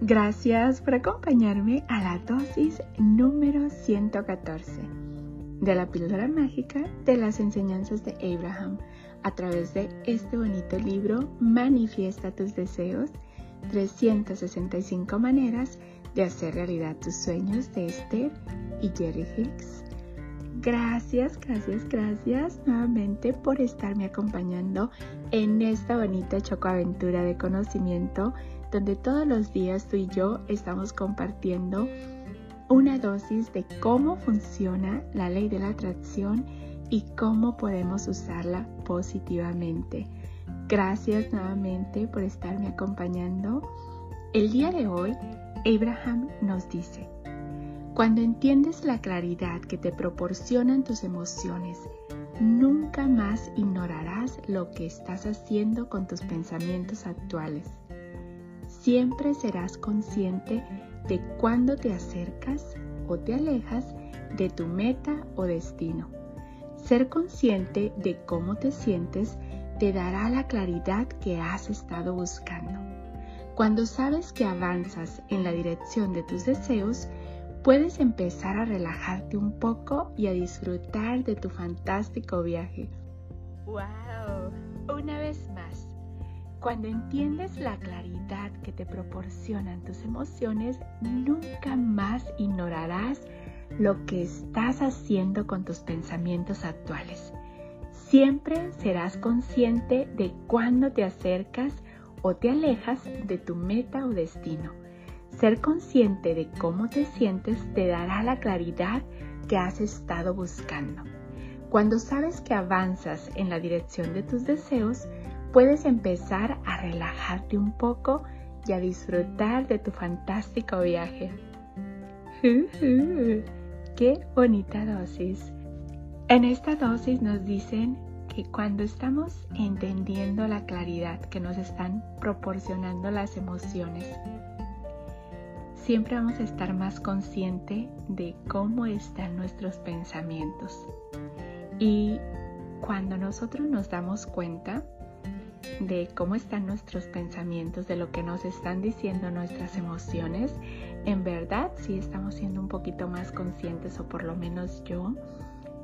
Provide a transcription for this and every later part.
Gracias por acompañarme a la dosis número 114 de la píldora mágica de las enseñanzas de Abraham a través de este bonito libro Manifiesta tus deseos, 365 maneras de hacer realidad tus sueños de Esther y Jerry Hicks. Gracias, gracias, gracias nuevamente por estarme acompañando en esta bonita chocoaventura de conocimiento donde todos los días tú y yo estamos compartiendo una dosis de cómo funciona la ley de la atracción y cómo podemos usarla positivamente. Gracias nuevamente por estarme acompañando. El día de hoy, Abraham nos dice, cuando entiendes la claridad que te proporcionan tus emociones, nunca más ignorarás lo que estás haciendo con tus pensamientos actuales siempre serás consciente de cuándo te acercas o te alejas de tu meta o destino. Ser consciente de cómo te sientes te dará la claridad que has estado buscando. Cuando sabes que avanzas en la dirección de tus deseos, puedes empezar a relajarte un poco y a disfrutar de tu fantástico viaje. ¡Wow! Una vez más, cuando entiendes la claridad que te proporcionan tus emociones, nunca más ignorarás lo que estás haciendo con tus pensamientos actuales. Siempre serás consciente de cuándo te acercas o te alejas de tu meta o destino. Ser consciente de cómo te sientes te dará la claridad que has estado buscando. Cuando sabes que avanzas en la dirección de tus deseos, puedes empezar a relajarte un poco y a disfrutar de tu fantástico viaje. ¡Qué bonita dosis! En esta dosis nos dicen que cuando estamos entendiendo la claridad que nos están proporcionando las emociones, siempre vamos a estar más consciente de cómo están nuestros pensamientos. Y cuando nosotros nos damos cuenta, de cómo están nuestros pensamientos, de lo que nos están diciendo nuestras emociones, en verdad sí estamos siendo un poquito más conscientes o por lo menos yo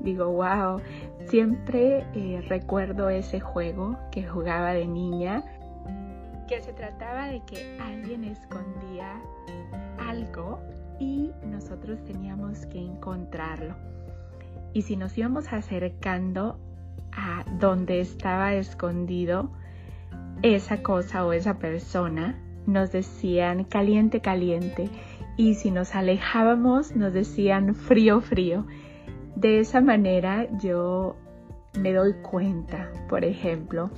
digo, wow, siempre eh, recuerdo ese juego que jugaba de niña, que se trataba de que alguien escondía algo y nosotros teníamos que encontrarlo. Y si nos íbamos acercando a donde estaba escondido, esa cosa o esa persona, nos decían caliente, caliente. Y si nos alejábamos, nos decían frío, frío. De esa manera yo me doy cuenta, por ejemplo,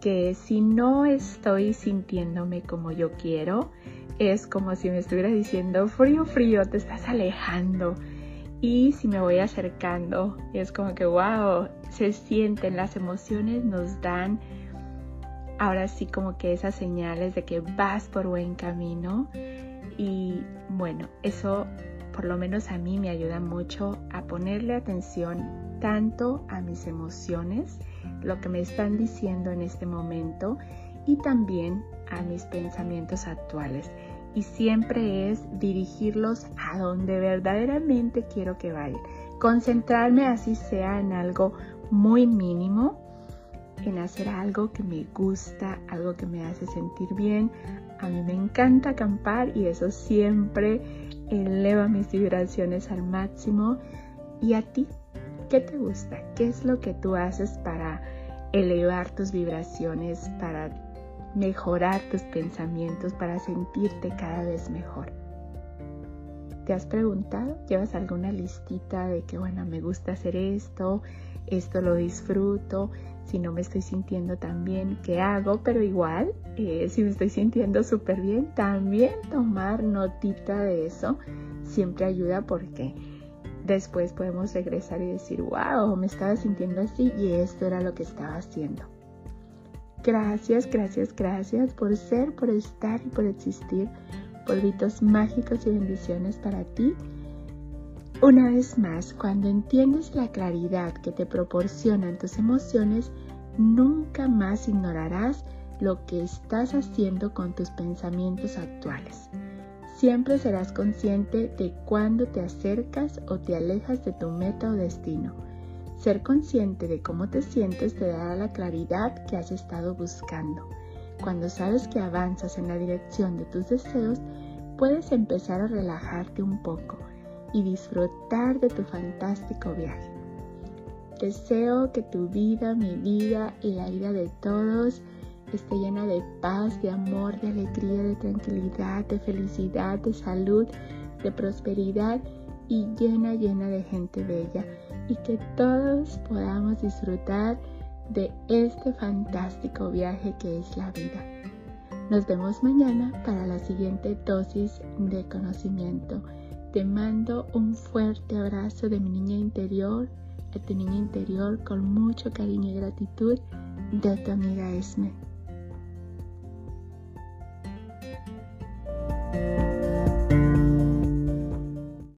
que si no estoy sintiéndome como yo quiero, es como si me estuviera diciendo frío, frío, te estás alejando. Y si me voy acercando, es como que, wow, se sienten, las emociones nos dan ahora sí como que esas señales de que vas por buen camino y bueno, eso por lo menos a mí me ayuda mucho a ponerle atención tanto a mis emociones, lo que me están diciendo en este momento y también a mis pensamientos actuales. Y siempre es dirigirlos a donde verdaderamente quiero que vayan. Concentrarme así sea en algo muy mínimo en hacer algo que me gusta, algo que me hace sentir bien. A mí me encanta acampar y eso siempre eleva mis vibraciones al máximo. ¿Y a ti? ¿Qué te gusta? ¿Qué es lo que tú haces para elevar tus vibraciones, para mejorar tus pensamientos, para sentirte cada vez mejor? ¿Te has preguntado? ¿Llevas alguna listita de que, bueno, me gusta hacer esto, esto lo disfruto, si no me estoy sintiendo tan bien, ¿qué hago? Pero igual, eh, si me estoy sintiendo súper bien, también tomar notita de eso siempre ayuda porque después podemos regresar y decir, wow, me estaba sintiendo así y esto era lo que estaba haciendo. Gracias, gracias, gracias por ser, por estar y por existir. Polvitos mágicos y bendiciones para ti una vez más, cuando entiendes la claridad que te proporcionan tus emociones, nunca más ignorarás lo que estás haciendo con tus pensamientos actuales. Siempre serás consciente de cuándo te acercas o te alejas de tu meta o destino. Ser consciente de cómo te sientes te dará la claridad que has estado buscando. Cuando sabes que avanzas en la dirección de tus deseos, puedes empezar a relajarte un poco y disfrutar de tu fantástico viaje. Deseo que tu vida, mi vida y la vida de todos esté llena de paz, de amor, de alegría, de tranquilidad, de felicidad, de salud, de prosperidad y llena, llena de gente bella. Y que todos podamos disfrutar de este fantástico viaje que es la vida. Nos vemos mañana para la siguiente dosis de conocimiento. Te mando un fuerte abrazo de mi niña interior, a tu niña interior con mucho cariño y gratitud de tu amiga Esme.